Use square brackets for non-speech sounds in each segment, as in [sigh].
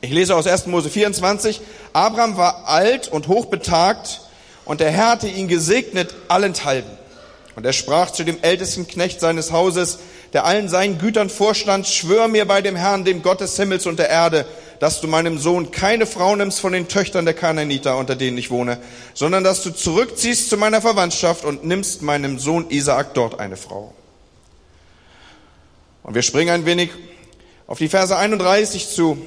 Ich lese aus 1. Mose 24. Abraham war alt und hochbetagt und der Herr hatte ihn gesegnet allenthalben. Und er sprach zu dem ältesten Knecht seines Hauses, der allen seinen Gütern vorstand, schwör mir bei dem Herrn, dem Gott des Himmels und der Erde, dass du meinem Sohn keine Frau nimmst von den Töchtern der Kanaaniter, unter denen ich wohne, sondern dass du zurückziehst zu meiner Verwandtschaft und nimmst meinem Sohn Isaak dort eine Frau. Und wir springen ein wenig auf die Verse 31 zu.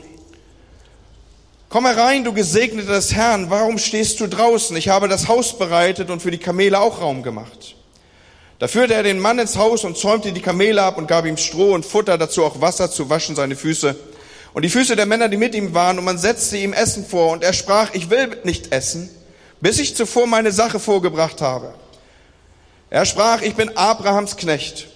Komm herein, du Gesegneter des Herrn, warum stehst du draußen? Ich habe das Haus bereitet und für die Kamele auch Raum gemacht. Da führte er den Mann ins Haus und zäumte die Kamele ab und gab ihm Stroh und Futter, dazu auch Wasser zu waschen seine Füße und die Füße der Männer, die mit ihm waren, und man setzte ihm Essen vor und er sprach, ich will nicht essen, bis ich zuvor meine Sache vorgebracht habe. Er sprach, ich bin Abrahams Knecht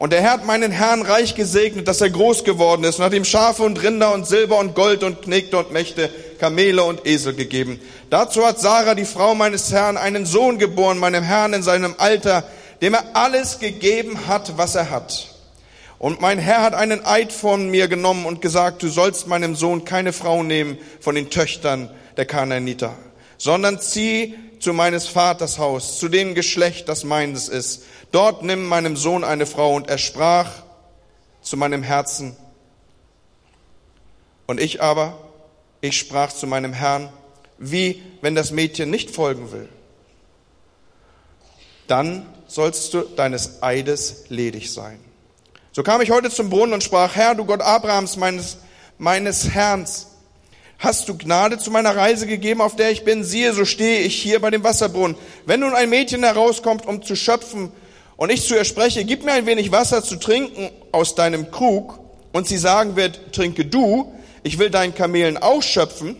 und der Herr hat meinen Herrn reich gesegnet, dass er groß geworden ist und hat ihm Schafe und Rinder und Silber und Gold und Knägte und Mächte, Kamele und Esel gegeben. Dazu hat Sarah, die Frau meines Herrn, einen Sohn geboren, meinem Herrn in seinem Alter, dem er alles gegeben hat, was er hat. Und mein Herr hat einen Eid von mir genommen und gesagt, du sollst meinem Sohn keine Frau nehmen von den Töchtern der Kanaaniter, sondern zieh zu meines Vaters Haus, zu dem Geschlecht, das meines ist Dort nimm meinem Sohn eine Frau. Und er sprach zu meinem Herzen. Und ich aber, ich sprach zu meinem Herrn, wie wenn das Mädchen nicht folgen will. Dann sollst du deines Eides ledig sein. So kam ich heute zum Brunnen und sprach, Herr, du Gott Abrahams, meines, meines Herrn, hast du Gnade zu meiner Reise gegeben, auf der ich bin? Siehe, so stehe ich hier bei dem Wasserbrunnen. Wenn nun ein Mädchen herauskommt, um zu schöpfen, und ich zu ihr spreche, gib mir ein wenig Wasser zu trinken aus deinem Krug, und sie sagen wird, trinke du, ich will deinen Kamelen ausschöpfen,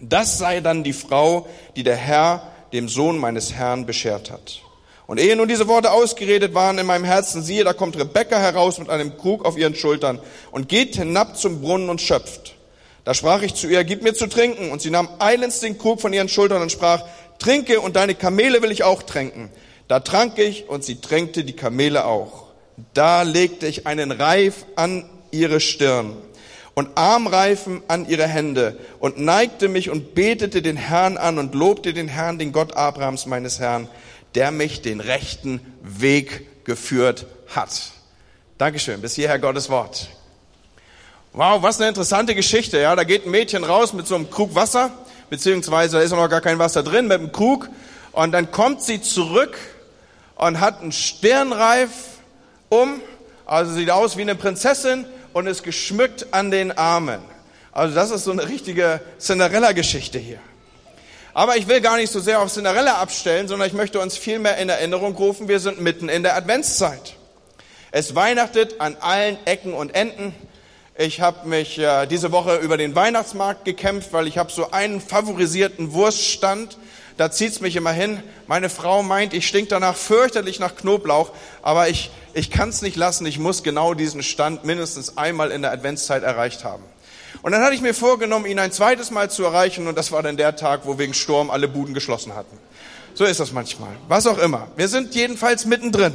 das sei dann die Frau, die der Herr dem Sohn meines Herrn beschert hat. Und ehe nun diese Worte ausgeredet waren in meinem Herzen, siehe, da kommt Rebekka heraus mit einem Krug auf ihren Schultern und geht hinab zum Brunnen und schöpft. Da sprach ich zu ihr, gib mir zu trinken. Und sie nahm eilends den Krug von ihren Schultern und sprach, trinke und deine Kamele will ich auch tränken. Da trank ich und sie tränkte die Kamele auch. Da legte ich einen Reif an ihre Stirn und Armreifen an ihre Hände und neigte mich und betete den Herrn an und lobte den Herrn, den Gott Abrahams meines Herrn, der mich den rechten Weg geführt hat. Dankeschön. Bis hierher Gottes Wort. Wow, was eine interessante Geschichte. Ja, da geht ein Mädchen raus mit so einem Krug Wasser, beziehungsweise da ist noch gar kein Wasser drin, mit einem Krug. Und dann kommt sie zurück und hat einen Stirnreif um, also sieht aus wie eine Prinzessin und ist geschmückt an den Armen. Also das ist so eine richtige Cinderella-Geschichte hier. Aber ich will gar nicht so sehr auf Cinderella abstellen, sondern ich möchte uns viel mehr in Erinnerung rufen, wir sind mitten in der Adventszeit. Es weihnachtet an allen Ecken und Enden. Ich habe mich äh, diese Woche über den Weihnachtsmarkt gekämpft, weil ich habe so einen favorisierten Wurststand da zieht's mich immer hin. Meine Frau meint, ich stink danach fürchterlich nach Knoblauch, aber ich, ich kann's nicht lassen. Ich muss genau diesen Stand mindestens einmal in der Adventszeit erreicht haben. Und dann hatte ich mir vorgenommen, ihn ein zweites Mal zu erreichen und das war dann der Tag, wo wegen Sturm alle Buden geschlossen hatten. So ist das manchmal. Was auch immer. Wir sind jedenfalls mittendrin.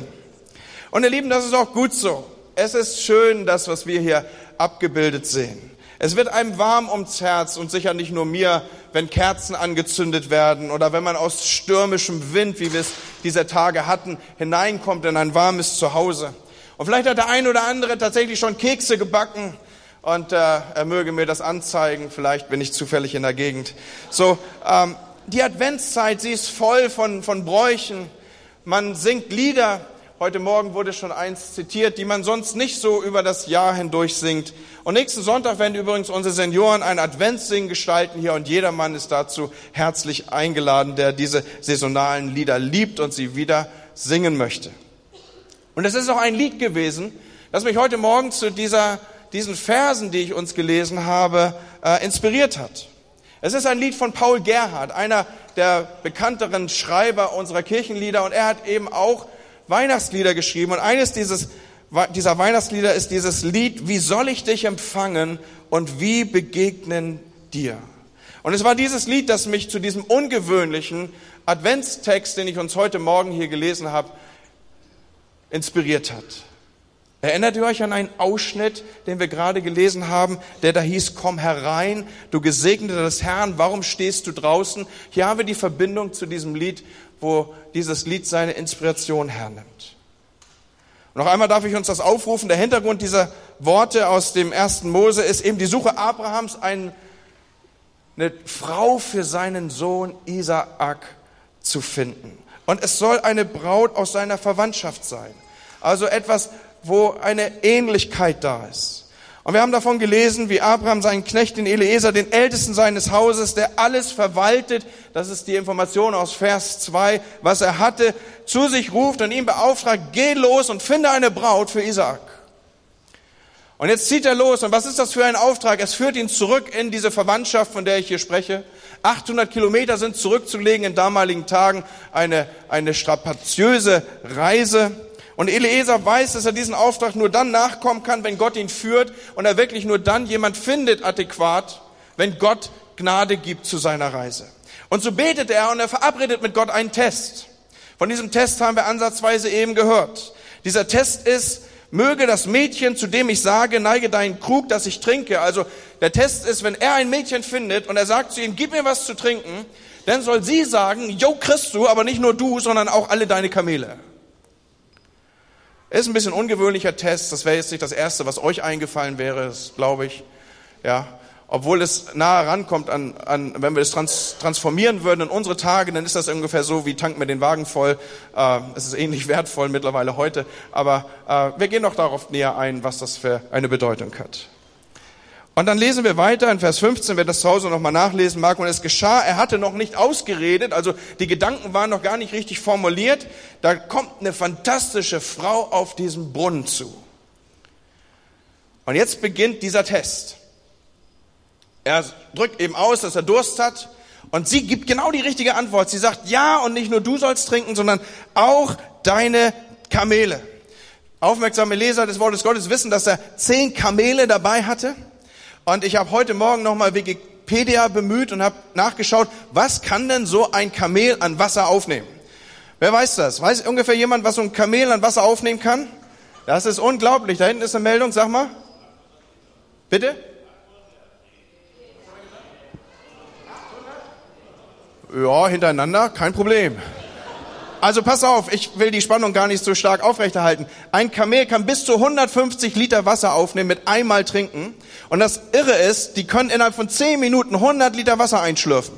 Und ihr Lieben, das ist auch gut so. Es ist schön, das, was wir hier abgebildet sehen. Es wird einem warm ums Herz und sicher nicht nur mir, wenn Kerzen angezündet werden oder wenn man aus stürmischem Wind, wie wir es dieser Tage hatten, hineinkommt in ein warmes Zuhause. Und vielleicht hat der ein oder andere tatsächlich schon Kekse gebacken und äh, er möge mir das anzeigen. Vielleicht bin ich zufällig in der Gegend. So, ähm, die Adventszeit, sie ist voll von, von Bräuchen. Man singt Lieder, Heute Morgen wurde schon eins zitiert, die man sonst nicht so über das Jahr hindurch singt. Und nächsten Sonntag werden übrigens unsere Senioren ein Adventssingen gestalten hier und jedermann ist dazu herzlich eingeladen, der diese saisonalen Lieder liebt und sie wieder singen möchte. Und es ist auch ein Lied gewesen, das mich heute Morgen zu dieser, diesen Versen, die ich uns gelesen habe, äh, inspiriert hat. Es ist ein Lied von Paul Gerhardt, einer der bekannteren Schreiber unserer Kirchenlieder und er hat eben auch Weihnachtslieder geschrieben und eines dieses, dieser Weihnachtslieder ist dieses Lied, wie soll ich dich empfangen und wie begegnen dir? Und es war dieses Lied, das mich zu diesem ungewöhnlichen Adventstext, den ich uns heute Morgen hier gelesen habe, inspiriert hat. Erinnert ihr euch an einen Ausschnitt, den wir gerade gelesen haben, der da hieß, komm herein, du Gesegneter des Herrn, warum stehst du draußen? Hier haben wir die Verbindung zu diesem Lied, wo dieses Lied seine Inspiration hernimmt. Und noch einmal darf ich uns das aufrufen. Der Hintergrund dieser Worte aus dem ersten Mose ist eben die Suche Abrahams, eine Frau für seinen Sohn Isaak zu finden. Und es soll eine Braut aus seiner Verwandtschaft sein. Also etwas, wo eine Ähnlichkeit da ist. Und wir haben davon gelesen, wie Abraham seinen Knecht, den Eliezer, den Ältesten seines Hauses, der alles verwaltet, das ist die Information aus Vers 2, was er hatte, zu sich ruft und ihn beauftragt, geh los und finde eine Braut für Isaak. Und jetzt zieht er los. Und was ist das für ein Auftrag? Es führt ihn zurück in diese Verwandtschaft, von der ich hier spreche. 800 Kilometer sind zurückzulegen in damaligen Tagen. Eine, eine strapaziöse Reise. Und Eliezer weiß, dass er diesen Auftrag nur dann nachkommen kann, wenn Gott ihn führt und er wirklich nur dann jemand findet adäquat, wenn Gott Gnade gibt zu seiner Reise. Und so betet er und er verabredet mit Gott einen Test. Von diesem Test haben wir ansatzweise eben gehört. Dieser Test ist, möge das Mädchen, zu dem ich sage, neige deinen Krug, dass ich trinke. Also der Test ist, wenn er ein Mädchen findet und er sagt zu ihm, gib mir was zu trinken, dann soll sie sagen, jo, du, aber nicht nur du, sondern auch alle deine Kamele. Ist ein bisschen ungewöhnlicher Test. Das wäre jetzt nicht das erste, was euch eingefallen wäre, das glaube ich. Ja, obwohl es nahe rankommt an, an wenn wir es trans, transformieren würden in unsere Tage, dann ist das ungefähr so wie tank mir den Wagen voll. Äh, es ist ähnlich [laughs] wertvoll mittlerweile heute, aber äh, wir gehen noch darauf näher ein, was das für eine Bedeutung hat. Und dann lesen wir weiter in Vers 15, wer das zu Hause nochmal nachlesen mag. Und es geschah, er hatte noch nicht ausgeredet, also die Gedanken waren noch gar nicht richtig formuliert. Da kommt eine fantastische Frau auf diesen Brunnen zu. Und jetzt beginnt dieser Test. Er drückt eben aus, dass er Durst hat. Und sie gibt genau die richtige Antwort. Sie sagt, ja, und nicht nur du sollst trinken, sondern auch deine Kamele. Aufmerksame Leser des Wortes Gottes wissen, dass er zehn Kamele dabei hatte. Und ich habe heute Morgen nochmal Wikipedia bemüht und habe nachgeschaut, was kann denn so ein Kamel an Wasser aufnehmen? Wer weiß das? Weiß ungefähr jemand, was so ein Kamel an Wasser aufnehmen kann? Das ist unglaublich. Da hinten ist eine Meldung, sag mal. Bitte? Ja, hintereinander, kein Problem. Also pass auf, ich will die Spannung gar nicht so stark aufrechterhalten. Ein Kamel kann bis zu 150 Liter Wasser aufnehmen mit einmal trinken. Und das Irre ist, die können innerhalb von 10 Minuten 100 Liter Wasser einschlürfen.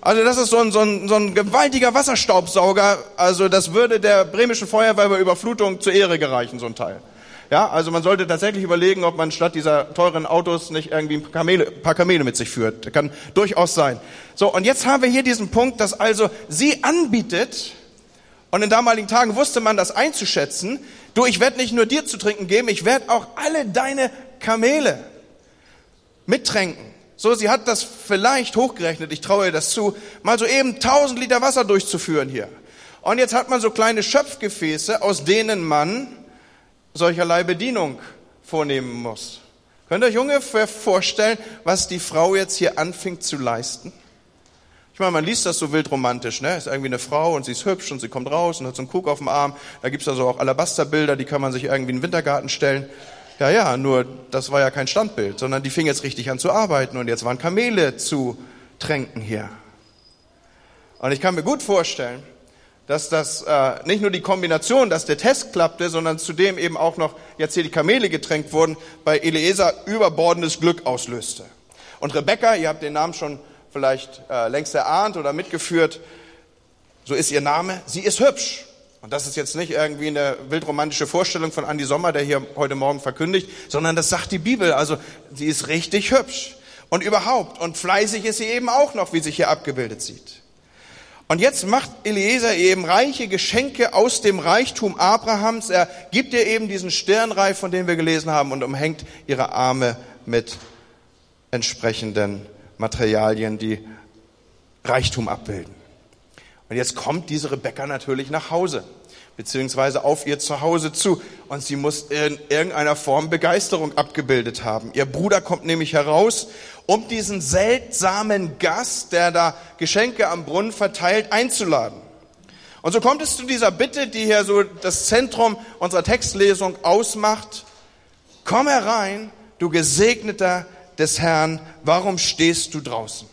Also das ist so ein, so, ein, so ein gewaltiger Wasserstaubsauger. Also das würde der bremischen Feuerwehr bei Überflutung zur Ehre gereichen, so ein Teil. Ja, also man sollte tatsächlich überlegen, ob man statt dieser teuren Autos nicht irgendwie ein paar Kamele, paar Kamele mit sich führt. Das kann durchaus sein. So, und jetzt haben wir hier diesen Punkt, dass also sie anbietet, und in damaligen Tagen wusste man das einzuschätzen. Du, ich werde nicht nur dir zu trinken geben, ich werde auch alle deine Kamele mittränken. So, sie hat das vielleicht hochgerechnet, ich traue ihr das zu, mal so eben 1000 Liter Wasser durchzuführen hier. Und jetzt hat man so kleine Schöpfgefäße, aus denen man solcherlei Bedienung vornehmen muss. Könnt ihr euch ungefähr vorstellen, was die Frau jetzt hier anfängt zu leisten? Ich meine, man liest das so wild romantisch, ne? Ist irgendwie eine Frau und sie ist hübsch und sie kommt raus und hat so einen Kuck auf dem Arm. Da gibt's also auch Alabasterbilder, die kann man sich irgendwie in den Wintergarten stellen. Ja, ja, nur das war ja kein Standbild, sondern die fing jetzt richtig an zu arbeiten und jetzt waren Kamele zu tränken hier. Und ich kann mir gut vorstellen, dass das äh, nicht nur die Kombination, dass der Test klappte, sondern zudem eben auch noch jetzt hier die Kamele getränkt wurden, bei Eliezer überbordendes Glück auslöste. Und Rebecca, ihr habt den Namen schon vielleicht äh, längst erahnt oder mitgeführt, so ist ihr Name, sie ist hübsch. Und das ist jetzt nicht irgendwie eine wildromantische Vorstellung von Andi Sommer, der hier heute Morgen verkündigt, sondern das sagt die Bibel. Also sie ist richtig hübsch. Und überhaupt, und fleißig ist sie eben auch noch, wie sich hier abgebildet sieht. Und jetzt macht Eliezer eben reiche Geschenke aus dem Reichtum Abrahams. Er gibt ihr eben diesen Stirnreif, von dem wir gelesen haben, und umhängt ihre Arme mit entsprechenden Materialien, die Reichtum abbilden. Und jetzt kommt diese Rebecca natürlich nach Hause, beziehungsweise auf ihr Zuhause zu. Und sie muss in irgendeiner Form Begeisterung abgebildet haben. Ihr Bruder kommt nämlich heraus, um diesen seltsamen Gast, der da Geschenke am Brunnen verteilt, einzuladen. Und so kommt es zu dieser Bitte, die hier so das Zentrum unserer Textlesung ausmacht. Komm herein, du Gesegneter des Herrn, warum stehst du draußen?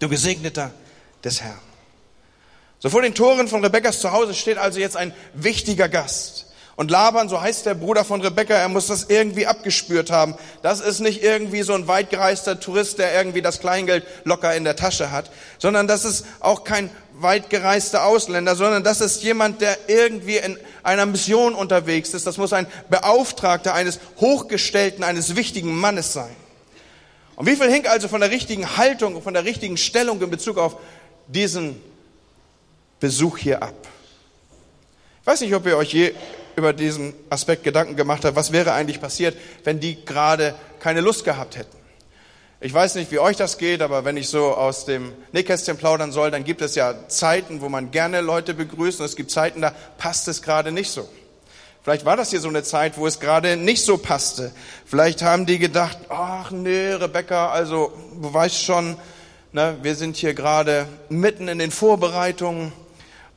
Du Gesegneter des Herrn. So vor den Toren von Rebekkas Zuhause steht also jetzt ein wichtiger Gast. Und Laban, so heißt der Bruder von Rebekka, er muss das irgendwie abgespürt haben. Das ist nicht irgendwie so ein weitgereister Tourist, der irgendwie das Kleingeld locker in der Tasche hat, sondern das ist auch kein weitgereister Ausländer, sondern das ist jemand, der irgendwie in einer Mission unterwegs ist. Das muss ein Beauftragter eines Hochgestellten, eines wichtigen Mannes sein. Und wie viel hing also von der richtigen Haltung, von der richtigen Stellung in Bezug auf diesen Besuch hier ab? Ich weiß nicht, ob ihr euch je über diesen Aspekt Gedanken gemacht habt, was wäre eigentlich passiert, wenn die gerade keine Lust gehabt hätten. Ich weiß nicht, wie euch das geht, aber wenn ich so aus dem Nähkästchen plaudern soll, dann gibt es ja Zeiten, wo man gerne Leute begrüßt und es gibt Zeiten, da passt es gerade nicht so. Vielleicht war das hier so eine Zeit, wo es gerade nicht so passte. Vielleicht haben die gedacht, ach nee, Rebecca, also du weißt schon, ne, wir sind hier gerade mitten in den Vorbereitungen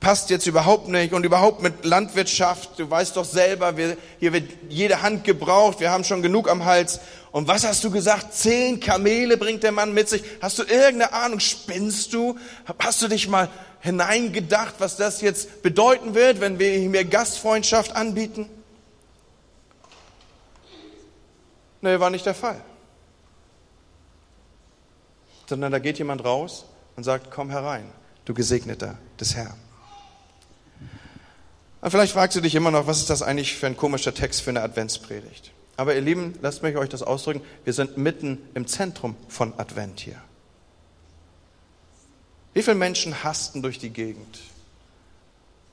passt jetzt überhaupt nicht und überhaupt mit Landwirtschaft, du weißt doch selber, wir, hier wird jede Hand gebraucht, wir haben schon genug am Hals. Und was hast du gesagt? Zehn Kamele bringt der Mann mit sich. Hast du irgendeine Ahnung? Spinnst du? Hast du dich mal hineingedacht, was das jetzt bedeuten wird, wenn wir mir Gastfreundschaft anbieten? Nee, war nicht der Fall. Sondern da geht jemand raus und sagt, komm herein, du Gesegneter des Herrn. Und vielleicht fragst du dich immer noch, was ist das eigentlich für ein komischer Text für eine Adventspredigt? Aber ihr Lieben, lasst mich euch das ausdrücken, wir sind mitten im Zentrum von Advent hier. Wie viele Menschen hasten durch die Gegend,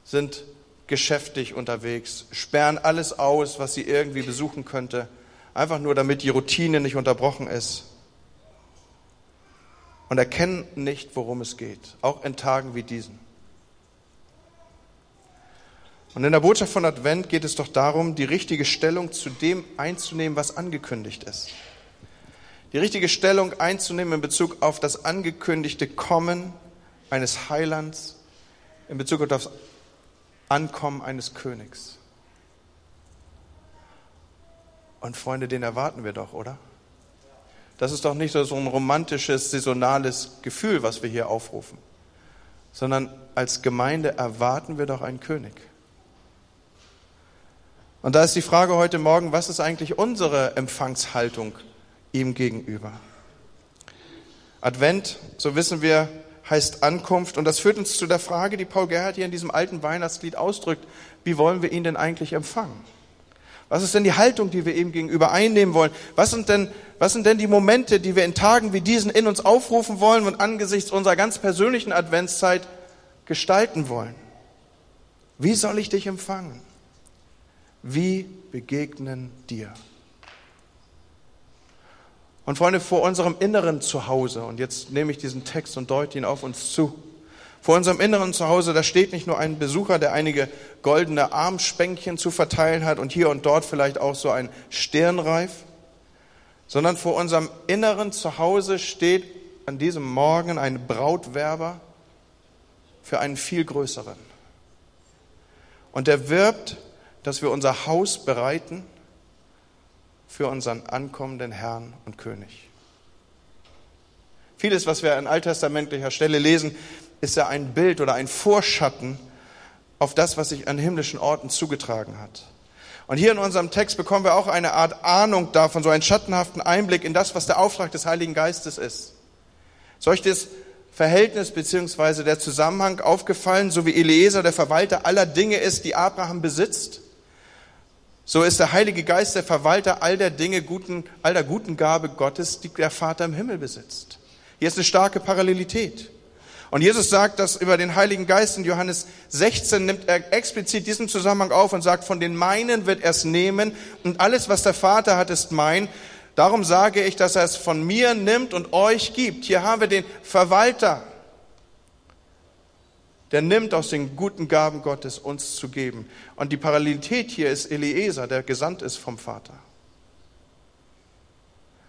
sind geschäftig unterwegs, sperren alles aus, was sie irgendwie besuchen könnte, einfach nur damit die Routine nicht unterbrochen ist und erkennen nicht, worum es geht, auch in Tagen wie diesen. Und in der Botschaft von Advent geht es doch darum, die richtige Stellung zu dem einzunehmen, was angekündigt ist. Die richtige Stellung einzunehmen in Bezug auf das angekündigte Kommen eines Heilands, in Bezug auf das Ankommen eines Königs. Und Freunde, den erwarten wir doch, oder? Das ist doch nicht so ein romantisches, saisonales Gefühl, was wir hier aufrufen, sondern als Gemeinde erwarten wir doch einen König. Und da ist die Frage heute Morgen, was ist eigentlich unsere Empfangshaltung ihm gegenüber? Advent, so wissen wir, heißt Ankunft. Und das führt uns zu der Frage, die Paul Gerhard hier in diesem alten Weihnachtslied ausdrückt. Wie wollen wir ihn denn eigentlich empfangen? Was ist denn die Haltung, die wir ihm gegenüber einnehmen wollen? Was sind denn, was sind denn die Momente, die wir in Tagen wie diesen in uns aufrufen wollen und angesichts unserer ganz persönlichen Adventszeit gestalten wollen? Wie soll ich dich empfangen? Wie begegnen dir? Und Freunde, vor unserem inneren Zuhause, und jetzt nehme ich diesen Text und deute ihn auf uns zu, vor unserem inneren Zuhause, da steht nicht nur ein Besucher, der einige goldene Armspänkchen zu verteilen hat und hier und dort vielleicht auch so ein Stirnreif, sondern vor unserem inneren Zuhause steht an diesem Morgen ein Brautwerber für einen viel größeren. Und er wirbt dass wir unser Haus bereiten für unseren ankommenden Herrn und König. Vieles, was wir an alttestamentlicher Stelle lesen, ist ja ein Bild oder ein Vorschatten auf das, was sich an himmlischen Orten zugetragen hat. Und hier in unserem Text bekommen wir auch eine Art Ahnung davon, so einen schattenhaften Einblick in das, was der Auftrag des Heiligen Geistes ist. Solches Verhältnis beziehungsweise der Zusammenhang aufgefallen, so wie Eliezer der Verwalter aller Dinge ist, die Abraham besitzt? So ist der Heilige Geist der Verwalter all der Dinge, guten, all der guten Gabe Gottes, die der Vater im Himmel besitzt. Hier ist eine starke Parallelität. Und Jesus sagt das über den Heiligen Geist in Johannes 16, nimmt er explizit diesen Zusammenhang auf und sagt, von den meinen wird er es nehmen und alles, was der Vater hat, ist mein. Darum sage ich, dass er es von mir nimmt und euch gibt. Hier haben wir den Verwalter, der nimmt aus den guten Gaben Gottes uns zu geben. Und die Parallelität hier ist Eliezer, der gesandt ist vom Vater.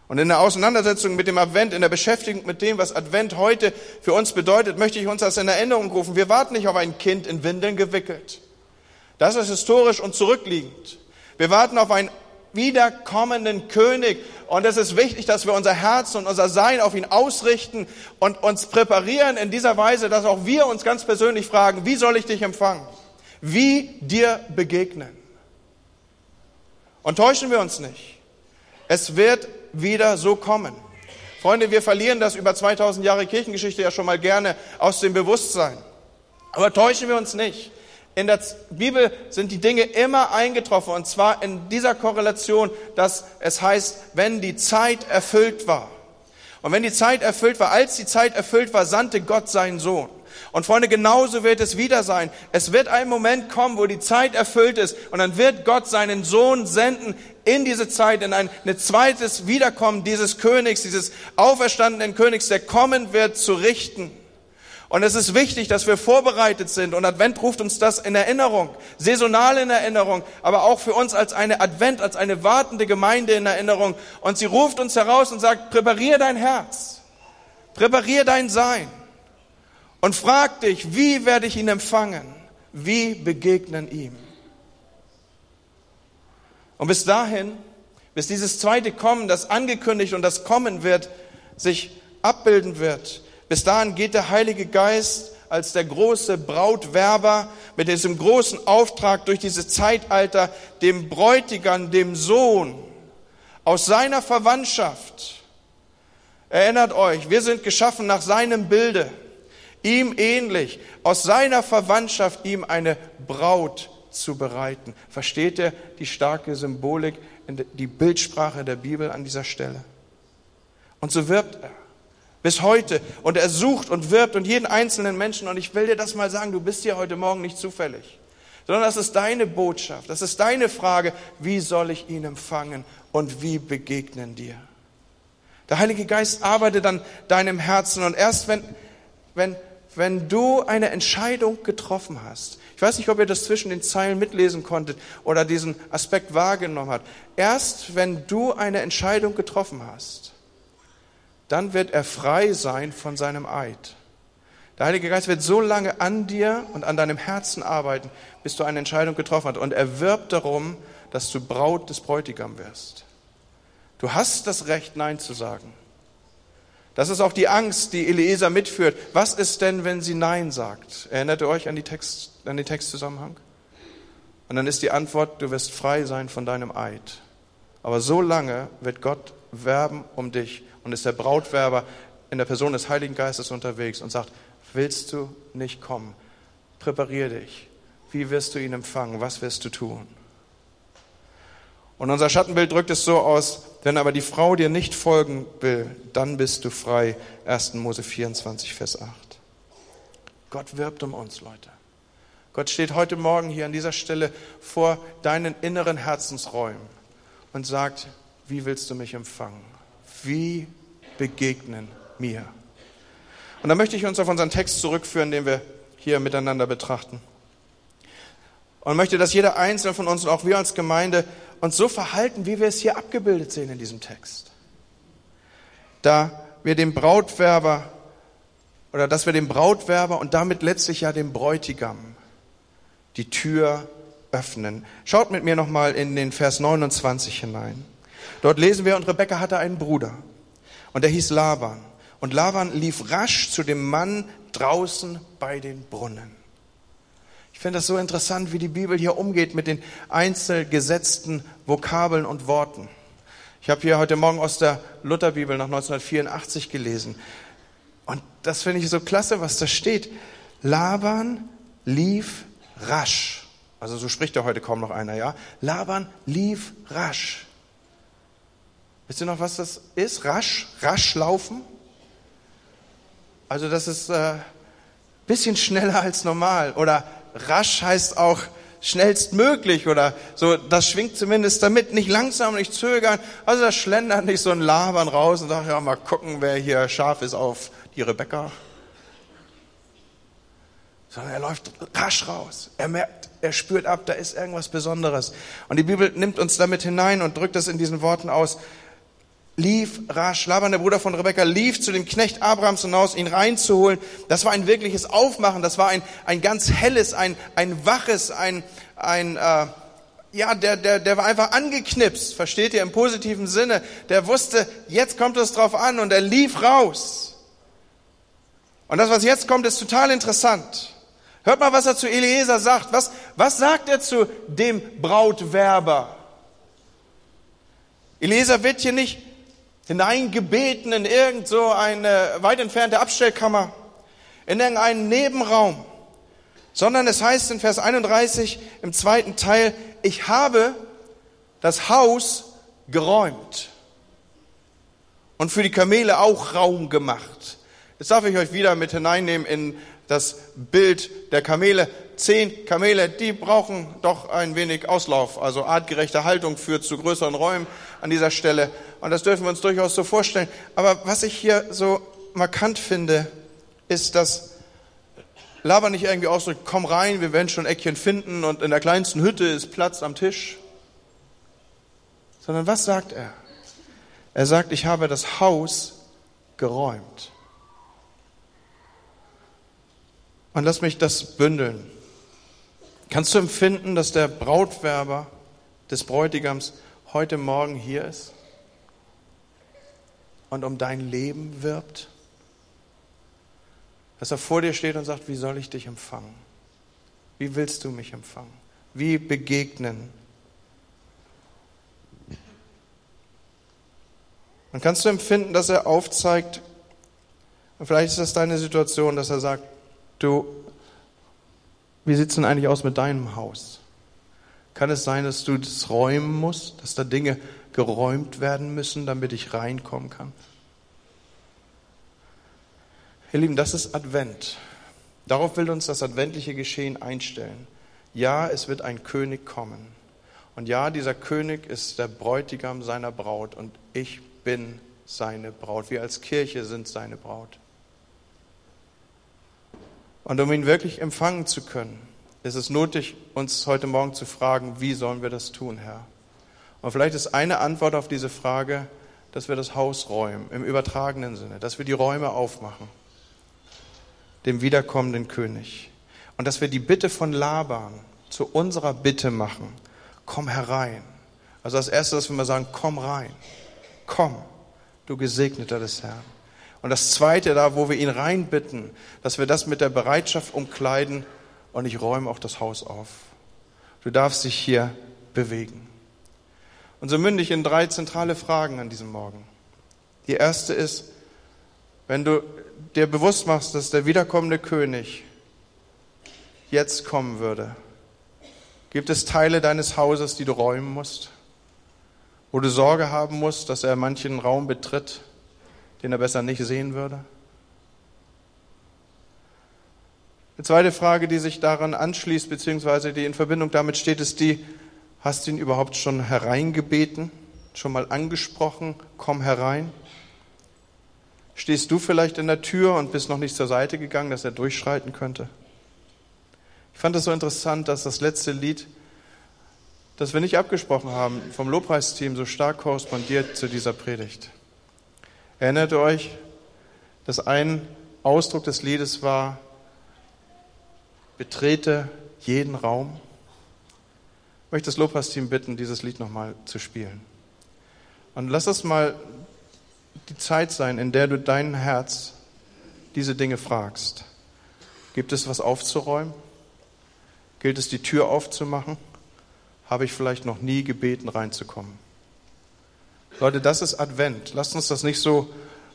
Und in der Auseinandersetzung mit dem Advent, in der Beschäftigung mit dem, was Advent heute für uns bedeutet, möchte ich uns das in Erinnerung rufen. Wir warten nicht auf ein Kind in Windeln gewickelt. Das ist historisch und zurückliegend. Wir warten auf einen wiederkommenden König. Und es ist wichtig, dass wir unser Herz und unser Sein auf ihn ausrichten und uns präparieren in dieser Weise, dass auch wir uns ganz persönlich fragen, wie soll ich dich empfangen? Wie dir begegnen? Und täuschen wir uns nicht. Es wird wieder so kommen. Freunde, wir verlieren das über 2000 Jahre Kirchengeschichte ja schon mal gerne aus dem Bewusstsein. Aber täuschen wir uns nicht. In der Bibel sind die Dinge immer eingetroffen und zwar in dieser Korrelation, dass es heißt, wenn die Zeit erfüllt war. Und wenn die Zeit erfüllt war, als die Zeit erfüllt war, sandte Gott seinen Sohn. Und Freunde, genauso wird es wieder sein. Es wird ein Moment kommen, wo die Zeit erfüllt ist und dann wird Gott seinen Sohn senden in diese Zeit, in ein, zweites Wiederkommen dieses Königs, dieses auferstandenen Königs, der kommen wird zu richten. Und es ist wichtig, dass wir vorbereitet sind. Und Advent ruft uns das in Erinnerung, saisonal in Erinnerung, aber auch für uns als eine Advent, als eine wartende Gemeinde in Erinnerung. Und sie ruft uns heraus und sagt, präparier dein Herz, präparier dein Sein und frag dich, wie werde ich ihn empfangen? Wie begegnen ihm? Und bis dahin, bis dieses zweite Kommen, das angekündigt und das kommen wird, sich abbilden wird, bis dahin geht der Heilige Geist als der große Brautwerber mit diesem großen Auftrag durch dieses Zeitalter dem Bräutigam, dem Sohn aus seiner Verwandtschaft. Erinnert euch, wir sind geschaffen nach seinem Bilde, ihm ähnlich, aus seiner Verwandtschaft ihm eine Braut zu bereiten. Versteht ihr die starke Symbolik, die Bildsprache der Bibel an dieser Stelle? Und so wirbt er bis heute. Und er sucht und wirbt und jeden einzelnen Menschen. Und ich will dir das mal sagen, du bist hier heute Morgen nicht zufällig, sondern das ist deine Botschaft, das ist deine Frage, wie soll ich ihn empfangen und wie begegnen dir? Der Heilige Geist arbeitet an deinem Herzen und erst wenn, wenn, wenn du eine Entscheidung getroffen hast, ich weiß nicht, ob ihr das zwischen den Zeilen mitlesen konntet oder diesen Aspekt wahrgenommen habt, erst wenn du eine Entscheidung getroffen hast, dann wird er frei sein von seinem Eid. Der Heilige Geist wird so lange an dir und an deinem Herzen arbeiten, bis du eine Entscheidung getroffen hast. Und er wirbt darum, dass du Braut des Bräutigams wirst. Du hast das Recht, Nein zu sagen. Das ist auch die Angst, die Eliezer mitführt. Was ist denn, wenn sie Nein sagt? Erinnert ihr euch an, Text, an den Textzusammenhang? Und dann ist die Antwort, du wirst frei sein von deinem Eid. Aber so lange wird Gott werben um dich und ist der Brautwerber in der Person des Heiligen Geistes unterwegs und sagt, willst du nicht kommen? Präparier dich. Wie wirst du ihn empfangen? Was wirst du tun? Und unser Schattenbild drückt es so aus, wenn aber die Frau dir nicht folgen will, dann bist du frei. 1. Mose 24, Vers 8. Gott wirbt um uns, Leute. Gott steht heute Morgen hier an dieser Stelle vor deinen inneren Herzensräumen und sagt, wie willst du mich empfangen? wie begegnen mir? Und da möchte ich uns auf unseren Text zurückführen, den wir hier miteinander betrachten. Und möchte, dass jeder Einzelne von uns und auch wir als Gemeinde uns so verhalten, wie wir es hier abgebildet sehen in diesem Text. Da wir dem Brautwerber oder dass wir dem Brautwerber und damit letztlich ja dem Bräutigam die Tür öffnen. Schaut mit mir nochmal in den Vers 29 hinein. Dort lesen wir, und Rebekka hatte einen Bruder. Und der hieß Laban. Und Laban lief rasch zu dem Mann draußen bei den Brunnen. Ich finde das so interessant, wie die Bibel hier umgeht mit den einzelgesetzten Vokabeln und Worten. Ich habe hier heute Morgen aus der Lutherbibel nach 1984 gelesen. Und das finde ich so klasse, was da steht. Laban lief rasch. Also so spricht ja heute kaum noch einer, ja? Laban lief rasch. Wisst ihr noch, was das ist? Rasch, rasch laufen? Also das ist ein äh, bisschen schneller als normal. Oder rasch heißt auch schnellstmöglich oder so, das schwingt zumindest damit, nicht langsam, nicht zögern. Also das schlendert nicht so ein Labern raus und sagt, ja, mal gucken, wer hier scharf ist auf die Rebecca. Sondern er läuft rasch raus. Er merkt, er spürt ab, da ist irgendwas Besonderes. Und die Bibel nimmt uns damit hinein und drückt das in diesen Worten aus. Lief rasch. Laban, der Bruder von Rebekka, lief zu dem Knecht Abrahams hinaus, ihn reinzuholen. Das war ein wirkliches Aufmachen. Das war ein, ein ganz helles, ein, ein waches, ein, ein, äh, ja, der, der, der war einfach angeknipst, versteht ihr, im positiven Sinne. Der wusste, jetzt kommt es drauf an und er lief raus. Und das, was jetzt kommt, ist total interessant. Hört mal, was er zu Eliezer sagt. Was, was sagt er zu dem Brautwerber? Eliezer wird hier nicht hineingebeten in irgend so eine weit entfernte Abstellkammer, in irgendeinen Nebenraum, sondern es heißt in Vers 31 im zweiten Teil, ich habe das Haus geräumt und für die Kamele auch Raum gemacht. Jetzt darf ich euch wieder mit hineinnehmen in das Bild der Kamele. Zehn Kamele, die brauchen doch ein wenig Auslauf. Also artgerechte Haltung führt zu größeren Räumen an dieser Stelle. Und das dürfen wir uns durchaus so vorstellen. Aber was ich hier so markant finde, ist, dass Laber nicht irgendwie ausdrückt, komm rein, wir werden schon Eckchen finden und in der kleinsten Hütte ist Platz am Tisch. Sondern was sagt er? Er sagt, ich habe das Haus geräumt. Und lass mich das bündeln. Kannst du empfinden, dass der Brautwerber des Bräutigams heute Morgen hier ist und um dein Leben wirbt? Dass er vor dir steht und sagt, wie soll ich dich empfangen? Wie willst du mich empfangen? Wie begegnen? Und kannst du empfinden, dass er aufzeigt, und vielleicht ist das deine Situation, dass er sagt, Du, wie sieht es denn eigentlich aus mit deinem Haus? Kann es sein, dass du das räumen musst, dass da Dinge geräumt werden müssen, damit ich reinkommen kann? Ihr Lieben, das ist Advent. Darauf will uns das adventliche Geschehen einstellen. Ja, es wird ein König kommen. Und ja, dieser König ist der Bräutigam seiner Braut und ich bin seine Braut. Wir als Kirche sind seine Braut. Und um ihn wirklich empfangen zu können, ist es nötig, uns heute Morgen zu fragen, wie sollen wir das tun, Herr? Und vielleicht ist eine Antwort auf diese Frage, dass wir das Haus räumen, im übertragenen Sinne, dass wir die Räume aufmachen, dem wiederkommenden König. Und dass wir die Bitte von Laban zu unserer Bitte machen, komm herein. Also das Erste, dass wir mal sagen, komm rein, komm, du Gesegneter des Herrn. Und das Zweite, da wo wir ihn reinbitten, dass wir das mit der Bereitschaft umkleiden und ich räume auch das Haus auf. Du darfst dich hier bewegen. Und so münde ich in drei zentrale Fragen an diesem Morgen. Die erste ist, wenn du dir bewusst machst, dass der wiederkommende König jetzt kommen würde, gibt es Teile deines Hauses, die du räumen musst, wo du Sorge haben musst, dass er manchen Raum betritt, den er besser nicht sehen würde? Eine zweite Frage, die sich daran anschließt, beziehungsweise die in Verbindung damit steht, ist die, hast du ihn überhaupt schon hereingebeten, schon mal angesprochen, komm herein? Stehst du vielleicht in der Tür und bist noch nicht zur Seite gegangen, dass er durchschreiten könnte? Ich fand es so interessant, dass das letzte Lied, das wir nicht abgesprochen haben, vom Lobpreisteam so stark korrespondiert zu dieser Predigt. Erinnert euch, dass ein Ausdruck des Liedes war, betrete jeden Raum? Ich möchte das Lobpreisteam bitten, dieses Lied nochmal zu spielen. Und lass es mal die Zeit sein, in der du dein Herz diese Dinge fragst. Gibt es was aufzuräumen? Gilt es, die Tür aufzumachen? Habe ich vielleicht noch nie gebeten, reinzukommen? Leute, das ist Advent. Lasst uns das nicht so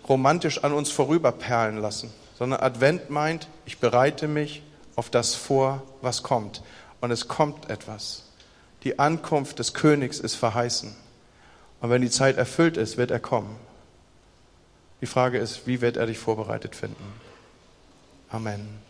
romantisch an uns vorüberperlen lassen, sondern Advent meint, ich bereite mich auf das vor, was kommt. Und es kommt etwas. Die Ankunft des Königs ist verheißen. Und wenn die Zeit erfüllt ist, wird er kommen. Die Frage ist, wie wird er dich vorbereitet finden? Amen.